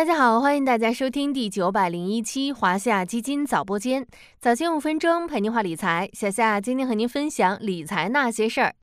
大家好，欢迎大家收听第九百零一期华夏基金早播间，早间五分钟陪您话理财。小夏今天和您分享理财那些事儿。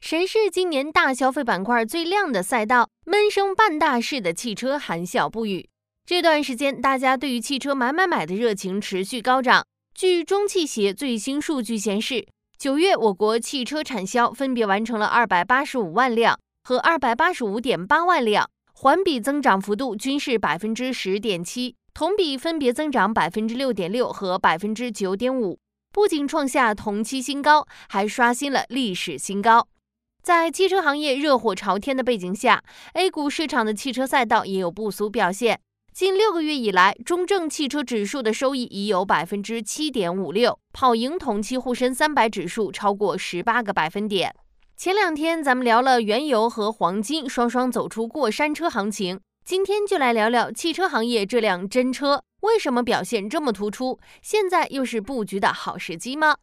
谁是今年大消费板块最亮的赛道？闷声办大事的汽车含笑不语。这段时间，大家对于汽车买买买的热情持续高涨。据中汽协最新数据显示，九月我国汽车产销分别完成了二百八十五万辆和二百八十五点八万辆。环比增长幅度均是百分之十点七，同比分别增长百分之六点六和百分之九点五，不仅创下同期新高，还刷新了历史新高。在汽车行业热火朝天的背景下，A 股市场的汽车赛道也有不俗表现。近六个月以来，中证汽车指数的收益已有百分之七点五六，跑赢同期沪深三百指数超过十八个百分点。前两天咱们聊了原油和黄金双双走出过山车行情，今天就来聊聊汽车行业这辆真车为什么表现这么突出？现在又是布局的好时机吗？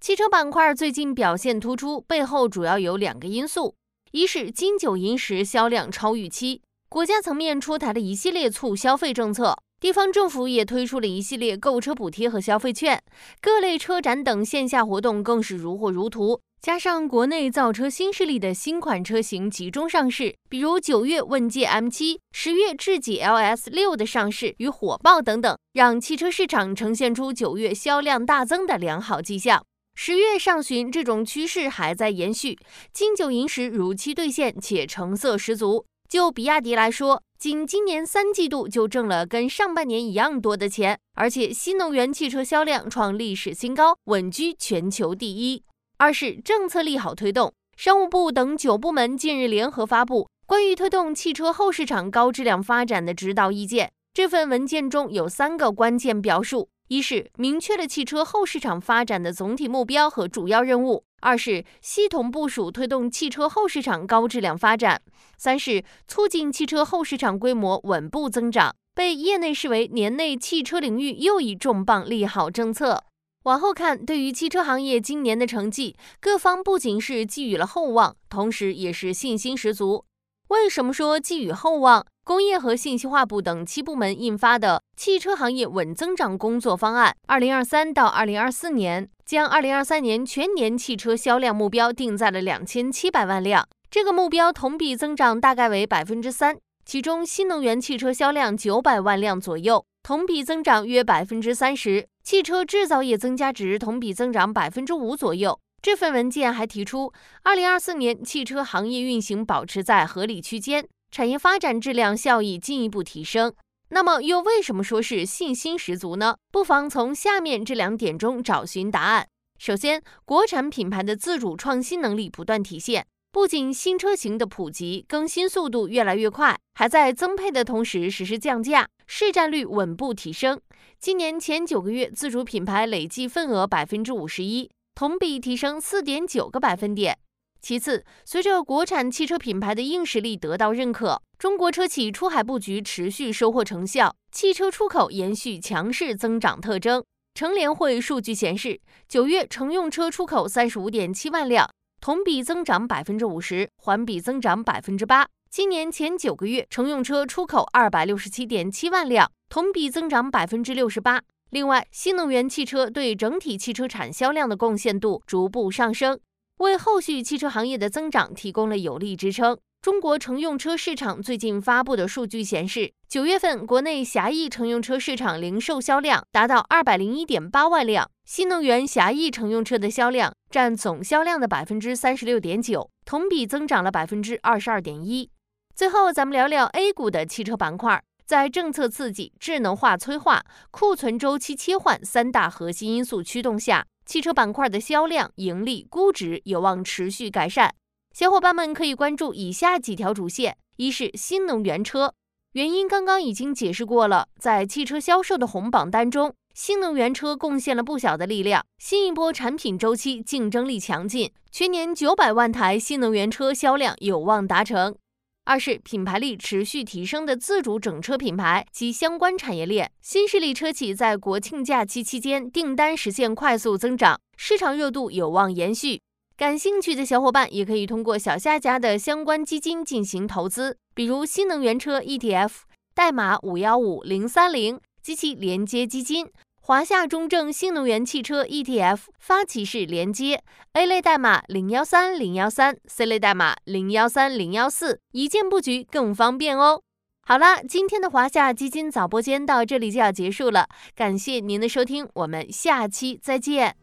汽车板块最近表现突出，背后主要有两个因素：一是金九银十销量超预期，国家层面出台的一系列促消费政策，地方政府也推出了一系列购车补贴和消费券，各类车展等线下活动更是如火如荼。加上国内造车新势力的新款车型集中上市，比如九月问界 M7、十月智己 LS 六的上市与火爆等等，让汽车市场呈现出九月销量大增的良好迹象。十月上旬，这种趋势还在延续，金九银十如期兑现，且成色十足。就比亚迪来说，仅今年三季度就挣了跟上半年一样多的钱，而且新能源汽车销量创历史新高，稳居全球第一。二是政策利好推动，商务部等九部门近日联合发布关于推动汽车后市场高质量发展的指导意见。这份文件中有三个关键表述：一是明确了汽车后市场发展的总体目标和主要任务；二是系统部署推动汽车后市场高质量发展；三是促进汽车后市场规模稳步增长，被业内视为年内汽车领域又一重磅利好政策。往后看，对于汽车行业今年的成绩，各方不仅是寄予了厚望，同时也是信心十足。为什么说寄予厚望？工业和信息化部等七部门印发的《汽车行业稳增长工作方案》，二零二三到二零二四年，将二零二三年全年汽车销量目标定在了两千七百万辆，这个目标同比增长大概为百分之三，其中新能源汽车销量九百万辆左右。同比增长约百分之三十，汽车制造业增加值同比增长百分之五左右。这份文件还提出，二零二四年汽车行业运行保持在合理区间，产业发展质量效益进一步提升。那么，又为什么说是信心十足呢？不妨从下面这两点中找寻答案。首先，国产品牌的自主创新能力不断体现。不仅新车型的普及更新速度越来越快，还在增配的同时实施降价，市占率稳步提升。今年前九个月，自主品牌累计份额百分之五十一，同比提升四点九个百分点。其次，随着国产汽车品牌的硬实力得到认可，中国车企出海布局持续收获成效，汽车出口延续强势增长特征。乘联会数据显示，九月乘用车出口三十五点七万辆。同比增长百分之五十，环比增长百分之八。今年前九个月，乘用车出口二百六十七点七万辆，同比增长百分之六十八。另外，新能源汽车对整体汽车产销量的贡献度逐步上升，为后续汽车行业的增长提供了有力支撑。中国乘用车市场最近发布的数据显示，九月份国内狭义乘用车市场零售销量达到二百零一点八万辆，新能源狭义乘用车的销量占总销量的百分之三十六点九，同比增长了百分之二十二点一。最后，咱们聊聊 A 股的汽车板块，在政策刺激、智能化催化、库存周期切换三大核心因素驱动下，汽车板块的销量、盈利、估值有望持续改善。小伙伴们可以关注以下几条主线：一是新能源车，原因刚刚已经解释过了，在汽车销售的红榜单中，新能源车贡献了不小的力量，新一波产品周期竞争力强劲，全年九百万台新能源车销量有望达成。二是品牌力持续提升的自主整车品牌及相关产业链，新势力车企在国庆假期期间订单实现快速增长，市场热度有望延续。感兴趣的小伙伴也可以通过小夏家的相关基金进行投资，比如新能源车 ETF、代码五幺五零三零，及其连接基金。华夏中证新能源汽车 ETF 发起式连接，A 类代码零幺三零幺三，C 类代码零幺三零幺四，一键布局更方便哦。好啦，今天的华夏基金早播间到这里就要结束了，感谢您的收听，我们下期再见。